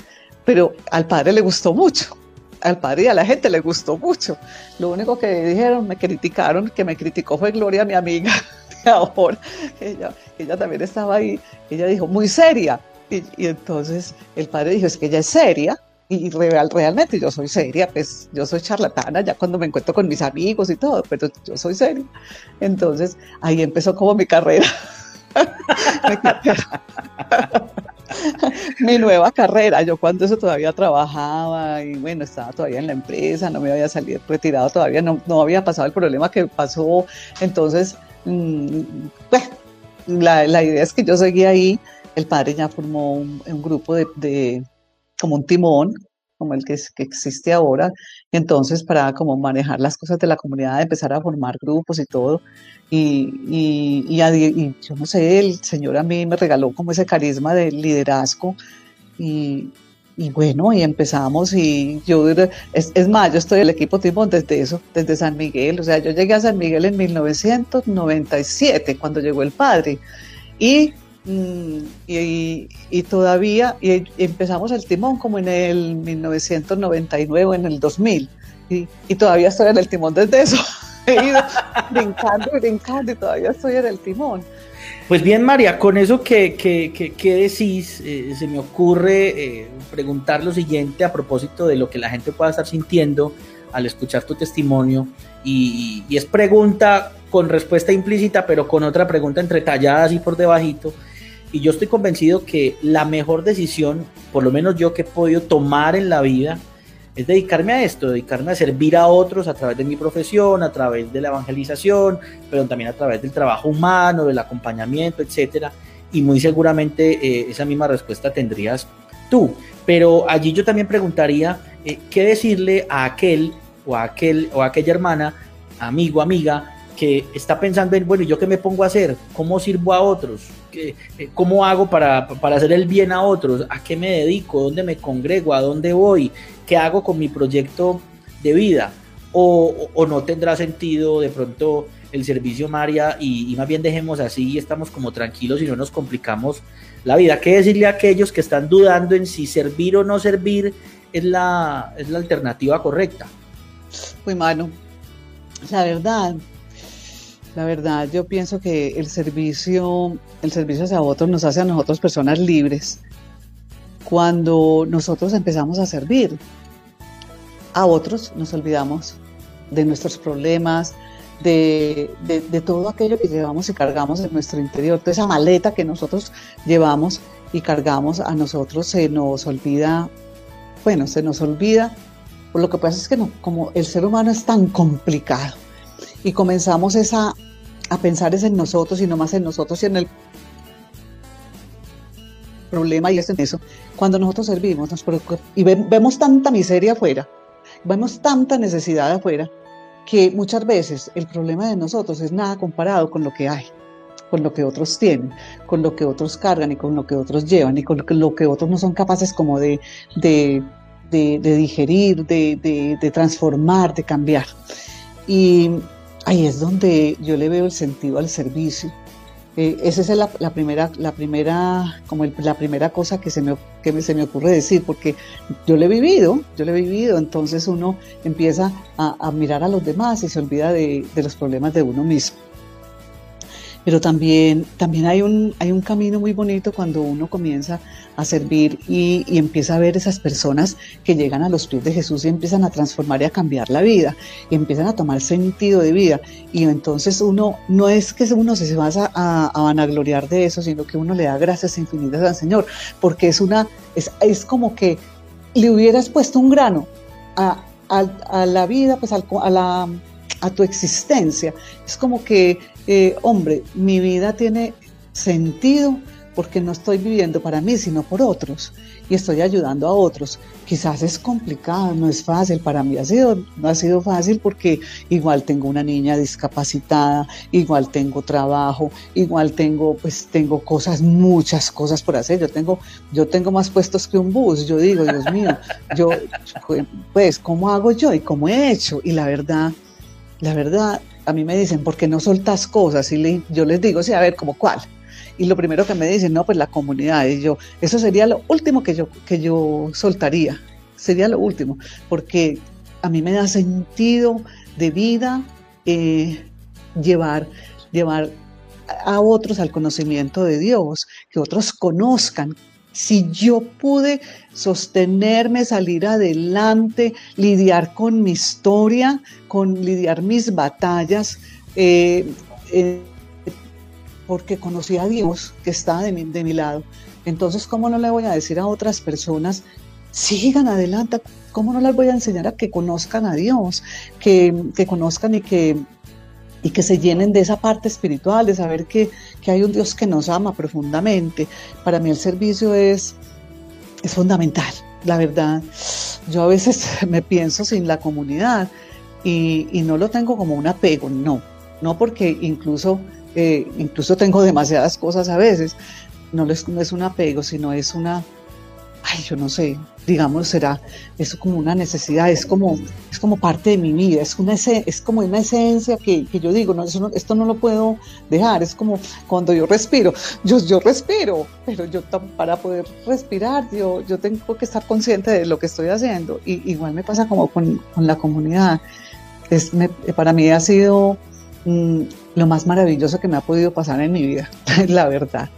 pero al padre le gustó mucho al padre y a la gente le gustó mucho. Lo único que dijeron, me criticaron, que me criticó fue Gloria, mi amiga de ahora. Ella, ella también estaba ahí. Ella dijo, muy seria. Y, entonces el padre dijo, es que ella es seria. Y real, realmente yo soy seria, pues yo soy charlatana ya cuando me encuentro con mis amigos y todo, pero yo soy seria. Entonces ahí empezó como mi carrera mi nueva carrera. Yo cuando eso todavía trabajaba y bueno, estaba todavía en la empresa, no me había salido retirado todavía, no, no había pasado el problema que pasó. Entonces, mm, pues, la, la, idea es que yo seguía ahí. El padre ya formó un, grupo de, de, como un timón, como el que, que, existe ahora. Entonces, para como manejar las cosas de la comunidad, empezar a formar grupos y todo. Y, y, y, yo no sé, el Señor a mí me regaló como ese carisma de liderazgo y, y bueno, y empezamos y yo, es, es, más, yo estoy en el equipo Timón desde eso, desde San Miguel, o sea, yo llegué a San Miguel en 1997, cuando llegó el padre, y, y, y todavía, y empezamos el Timón como en el 1999, en el 2000, y, y todavía estoy en el Timón desde eso. he ido brincando y brincando y todavía estoy en el timón. Pues bien, María, con eso que, que, que, decís, eh, se me ocurre eh, preguntar lo siguiente a propósito de lo que la gente pueda estar sintiendo al escuchar tu testimonio. Y, y, es pregunta con respuesta implícita, pero con otra pregunta entretallada así por debajito. Y yo estoy convencido que la mejor decisión, por lo menos yo que he podido tomar en la vida, es dedicarme a esto, dedicarme a servir a otros a través de mi profesión, a través de la evangelización, pero también a través del trabajo humano, del acompañamiento, etcétera. Y muy seguramente eh, esa misma respuesta tendrías tú. Pero allí yo también preguntaría eh, qué decirle a aquel o a aquel o a aquella hermana, amigo, amiga, que está pensando en, bueno, ¿yo qué me pongo a hacer? ¿Cómo sirvo a otros? Eh, ¿Cómo hago para, para hacer el bien a otros? ¿A qué me dedico? ¿Dónde me congrego? ¿A dónde voy? ¿qué hago con mi proyecto de vida? O, o no tendrá sentido de pronto el servicio María y, más bien dejemos así y estamos como tranquilos y no nos complicamos la vida. ¿Qué decirle a aquellos que están dudando en si servir o no servir es la, es la alternativa correcta? Pues mano, la verdad, la verdad, yo pienso que el servicio, el servicio hacia otros nos hace a nosotros personas libres cuando nosotros empezamos a servir. A otros, nos olvidamos de nuestros problemas, de, todo aquello que llevamos y cargamos en nuestro interior, toda esa maleta que nosotros llevamos y cargamos a nosotros se nos olvida, bueno, se nos olvida, por lo que pasa es que no, como el ser humano es tan complicado y comenzamos esa, a pensar es en nosotros y no más en nosotros y en el problema y es en eso. Cuando nosotros servimos nos y vemos tanta miseria afuera, vemos tanta necesidad afuera, que muchas veces el problema de nosotros es nada comparado con lo que hay, con lo que otros tienen, con lo que otros cargan y con lo que otros llevan y con lo que, otros no son capaces como de, de, de, de digerir, de, de transformar, de cambiar. Y ahí es donde yo le veo el sentido al servicio. Eh, esa es la, primera, la primera, como la primera cosa que se me, que se me ocurre decir, porque yo lo he vivido, yo lo he vivido, entonces uno empieza a, mirar a los demás y se olvida de los problemas de uno mismo pero también, también hay, un, hay un camino muy bonito cuando uno comienza a servir y, empieza a ver esas personas que llegan a los pies de Jesús y empiezan a transformar y a cambiar la vida, y empiezan a tomar sentido de vida. Y entonces uno, no es que uno se va a, a, vanagloriar de eso, sino que uno le da gracias infinitas al Señor, porque es una, es, es como que le hubieras puesto un grano a, a la vida, pues a, la, a tu existencia. Es como que eh, hombre, mi vida tiene sentido porque no estoy viviendo para mí, sino por otros y estoy ayudando a otros. Quizás es complicado, no es fácil, para mí ha sido, no ha sido fácil porque igual tengo una niña discapacitada, igual tengo trabajo, igual tengo, pues tengo cosas, muchas cosas por hacer. Yo tengo, yo tengo más puestos que un bus, yo digo, Dios mío, yo, pues, ¿cómo hago yo y cómo he hecho? Y la verdad, la verdad, a mí me dicen, ¿por qué no soltas cosas? Y yo les digo, sí, a ver, ¿como cuál? Y lo primero que me dicen, no, pues la comunidad. Y yo, eso sería lo último que yo, que yo soltaría. Sería lo último, porque a mí me da sentido de vida eh, llevar, llevar a otros al conocimiento de Dios, que otros conozcan si yo pude sostenerme, salir adelante, lidiar con mi historia, con lidiar mis batallas, eh, eh, porque conocí a Dios que está de mi, lado. Entonces, ¿cómo no le voy a decir a otras personas, sigan adelante? ¿Cómo no las voy a enseñar a que conozcan a Dios, que, que conozcan y que, y que se llenen de esa parte espiritual, de saber que, que, hay un Dios que nos ama profundamente? Para mí el servicio es, es fundamental, la verdad. Yo a veces me pienso sin la comunidad y, y no lo tengo como un apego, no, no porque incluso, eh, incluso tengo demasiadas cosas a veces, no es, no es un apego, sino es una, ay, yo no sé, digamos, será, es como una necesidad, es como, es como parte de mi vida, es, una, es como una esencia que, que yo digo, no, esto no lo puedo dejar, es como cuando yo respiro, yo, yo respiro, pero yo para poder respirar, yo, yo tengo que estar consciente de lo que estoy haciendo, y igual me pasa como con, con la comunidad, es, para mí ha sido Mm, lo más maravilloso que me ha podido pasar en mi vida, la verdad.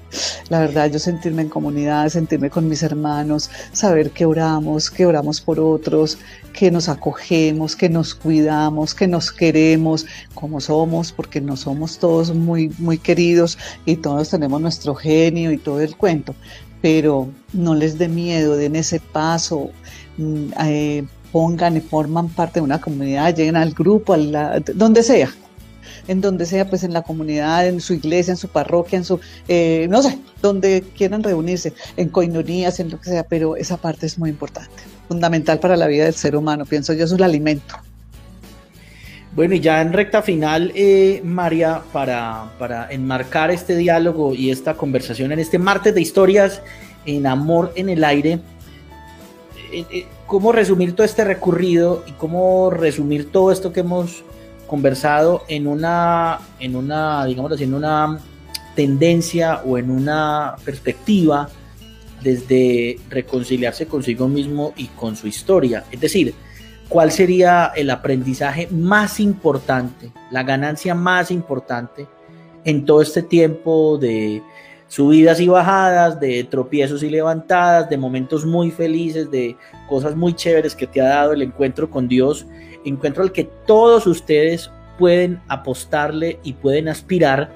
La verdad, yo sentirme en comunidad, sentirme con mis hermanos, saber que oramos, que oramos por otros, que nos acogemos, que nos cuidamos, que nos queremos como somos, porque no somos todos muy, muy queridos y todos tenemos nuestro genio y todo el cuento. Pero no les dé miedo, den ese paso, mm, eh, pongan y forman parte de una comunidad, lleguen al grupo, a donde sea, en donde sea, pues en la comunidad, en su iglesia, en su parroquia, en su, eh, no sé, donde quieran reunirse, en coinonías, en lo que sea, pero esa parte es muy importante, fundamental para la vida del ser humano, pienso yo, es el alimento. Bueno, y ya en recta final, eh, María, para, para enmarcar este diálogo y esta conversación en este martes de historias en Amor en el Aire, eh, ¿cómo resumir todo este recorrido y cómo resumir todo esto que hemos conversado en una, en una, digamos así, en una tendencia o en una perspectiva desde reconciliarse consigo mismo y con su historia. Es decir, cuál sería el aprendizaje más importante, la ganancia más importante en todo este tiempo de subidas y bajadas, de tropiezos y levantadas, de momentos muy felices, de cosas muy chéveres que te ha dado el encuentro con Dios encuentro al que todos ustedes pueden apostarle y pueden aspirar.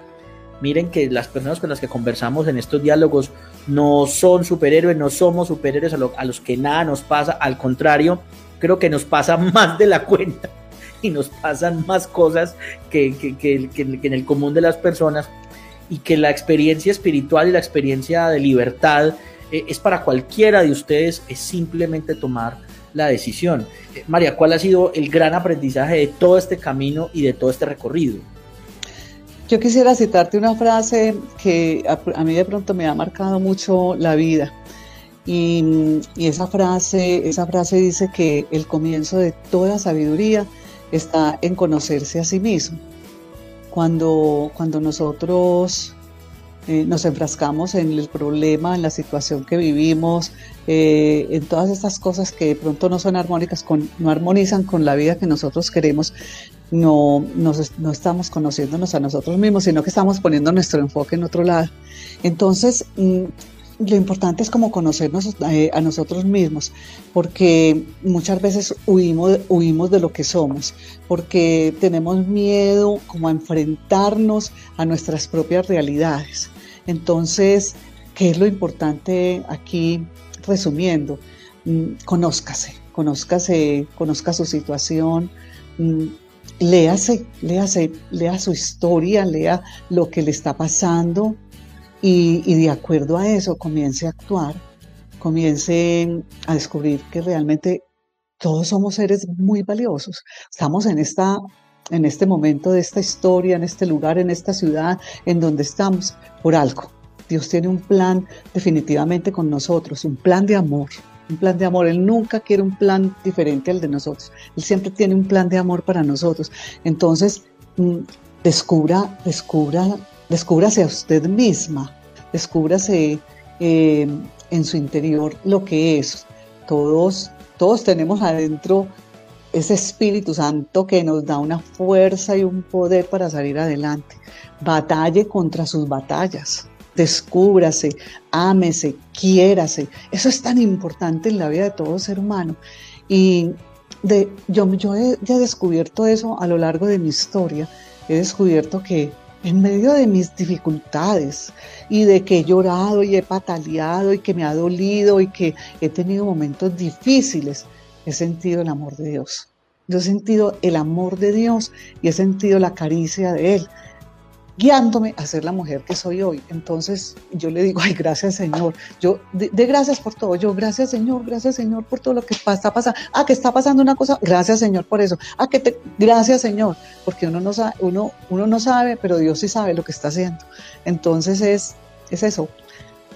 Miren que las personas con las que conversamos en estos diálogos no son superhéroes, no somos superhéroes a, los que nada nos pasa, al contrario, creo que nos pasa más de la cuenta y nos pasan más cosas que, en el común de las personas y que la experiencia espiritual y la experiencia de libertad eh, es para cualquiera de ustedes, es simplemente tomar la decisión. Eh, María, ¿cuál ha sido el gran aprendizaje de todo este camino y de todo este recorrido? Yo quisiera citarte una frase que a, mí de pronto me ha marcado mucho la vida. Y, esa, frase, esa frase dice que el comienzo de toda sabiduría está en conocerse a sí mismo. Cuando, cuando nosotros eh, nos enfrascamos en el problema, en la situación que vivimos, eh, en todas estas cosas que de pronto no son armónicas, con, no armonizan con la vida que nosotros queremos, no, no estamos conociéndonos a nosotros mismos, sino que estamos poniendo nuestro enfoque en otro lado. Entonces, mm, lo importante es como conocernos eh, a nosotros mismos, porque muchas veces huimos, huimos de lo que somos, porque tenemos miedo como a enfrentarnos a nuestras propias realidades. Entonces, ¿qué es lo importante aquí resumiendo? Mm, conózcase, conózcase, conozca su situación, mm, léase, léase, lea su historia, lea lo que le está pasando y, y de acuerdo a eso comience a actuar, comience a descubrir que realmente todos somos seres muy valiosos. Estamos en esta en este momento de esta historia, en este lugar, en esta ciudad, en donde estamos, por algo. Dios tiene un plan definitivamente con nosotros, un plan de amor, un plan de amor. Él nunca quiere un plan diferente al de nosotros. Él siempre tiene un plan de amor para nosotros. Entonces, mm, descubra, descubra, descúbrase a usted misma, descúbrase eh, en su interior lo que es. Todos, todos tenemos adentro ese Espíritu Santo que nos da una fuerza y un poder para salir adelante. Batalle contra sus batallas. Descúbrase, ámese, quiérase. Eso es tan importante en la vida de todo ser humano. Y de, yo, yo he, descubierto eso a lo largo de mi historia. He descubierto que, en medio de mis dificultades y de que he llorado y he pataleado y que me ha dolido y que he tenido momentos difíciles, he sentido el amor de Dios. Yo he sentido el amor de Dios y he sentido la caricia de Él guiándome a ser la mujer que soy hoy. Entonces yo le digo, ay, gracias Señor, yo de, gracias por todo, yo gracias Señor, gracias Señor por todo lo que está pasando. Ah, que está pasando una cosa, gracias Señor por eso. Ah, que te, gracias Señor, porque uno no sabe, uno, uno no sabe, pero Dios sí sabe lo que está haciendo. Entonces es, es eso,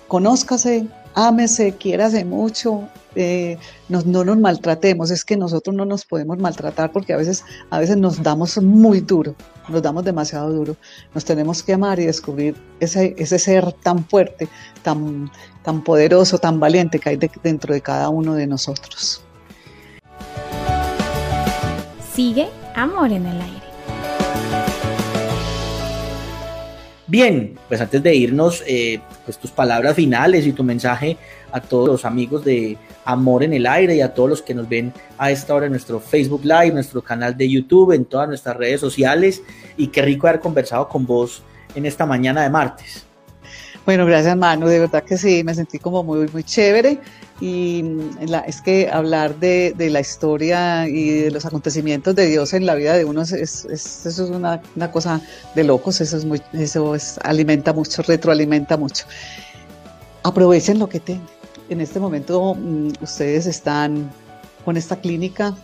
conózcase, ámese, quiérase mucho, eh, no, nos maltratemos, es que nosotros no nos podemos maltratar porque a veces, a veces nos damos muy duro, nos damos demasiado duro. Nos tenemos que amar y descubrir ese, ese ser tan fuerte, tan, tan poderoso, tan valiente que hay dentro de cada uno de nosotros. Sigue Amor en el Aire. Bien, pues antes de irnos, eh, pues tus palabras finales y tu mensaje a todos los amigos de Amor en el Aire y a todos los que nos ven a esta hora en nuestro Facebook Live, nuestro canal de YouTube, en todas nuestras redes sociales. Y qué rico haber conversado con vos en esta mañana de martes. Bueno, gracias Manu, de verdad que sí, me sentí como muy, muy chévere y es que hablar de, la historia y de los acontecimientos de Dios en la vida de uno es, eso es una, cosa de locos, eso, es muy, eso es, alimenta mucho, retroalimenta mucho. Aprovechen lo que tengan en este momento mm, ustedes están con esta clínica,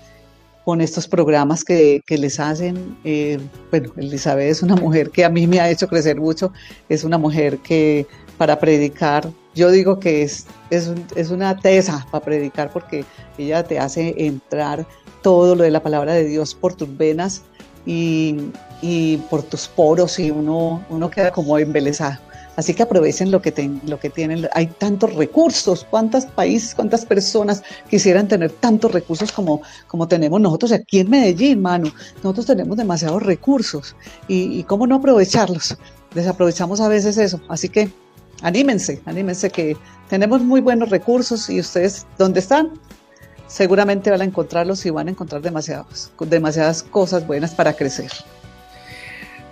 con estos programas que, les hacen. Eh, bueno, Elizabeth es una mujer que a mí me ha hecho crecer mucho, es una mujer que para predicar, yo digo que es, es, una tesa para predicar porque ella te hace entrar todo lo de la palabra de Dios por tus venas y, y por tus poros y uno, uno queda como embelesado. Así que aprovechen lo que, lo que tienen. Hay tantos recursos. ¿Cuántos países, cuántas personas quisieran tener tantos recursos como, como tenemos nosotros aquí en Medellín, mano? Nosotros tenemos demasiados recursos. ¿Y, y cómo no aprovecharlos? Desaprovechamos a veces eso. Así que anímense, anímense que tenemos muy buenos recursos y ustedes, ¿dónde están? Seguramente van a encontrarlos y van a encontrar demasiados, demasiadas cosas buenas para crecer.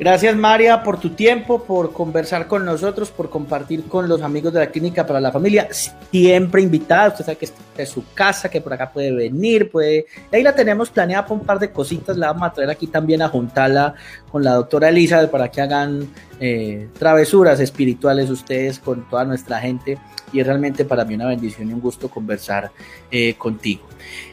Gracias María por tu tiempo, por conversar con nosotros, por compartir con los amigos de la Clínica para la Familia. Siempre invitada, usted sabe que es su casa, que por acá puede venir, puede... ahí la tenemos planeada para un par de cositas, la vamos a traer aquí también a juntarla con la doctora Elizabeth para que hagan eh, travesuras espirituales ustedes con toda nuestra gente. Y es realmente para mí una bendición y un gusto conversar eh, contigo.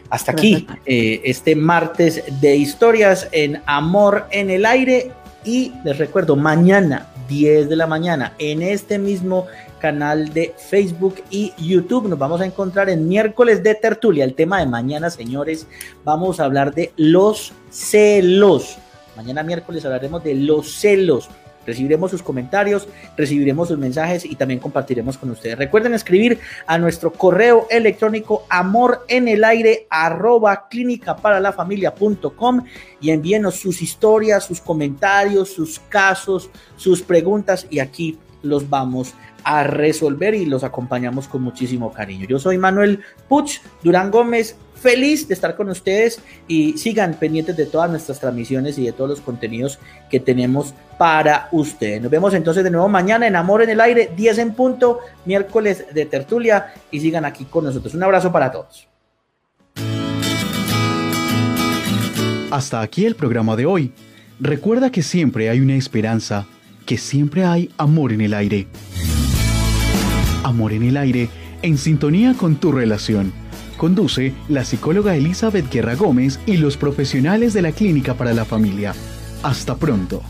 Hasta aquí, eh, este martes de historias en Amor en el Aire y les recuerdo, mañana, 10 de la mañana, en este mismo canal de Facebook y YouTube. Nos vamos a encontrar en miércoles de tertulia. El tema de mañana, señores, vamos a hablar de los celos. Mañana miércoles hablaremos de los celos. Recibiremos sus comentarios, recibiremos sus mensajes y también compartiremos con ustedes. Recuerden escribir a nuestro correo electrónico amor en el aire arroba clínica para la familia.com y envíenos sus historias, sus comentarios, sus casos, sus preguntas y aquí los vamos a resolver y los acompañamos con muchísimo cariño. Yo soy Manuel Puch Durán Gómez, feliz de estar con ustedes y sigan pendientes de todas nuestras transmisiones y de todos los contenidos que tenemos para ustedes. Nos vemos entonces de nuevo mañana en Amor en el Aire, 10 en punto, miércoles de tertulia y sigan aquí con nosotros. Un abrazo para todos. Hasta aquí el programa de hoy. Recuerda que siempre hay una esperanza, que siempre hay amor en el aire. Amor en el aire, en sintonía con tu relación Conduce la psicóloga Elizabeth Guerra Gómez y los profesionales de la Clínica para la Familia. Hasta pronto.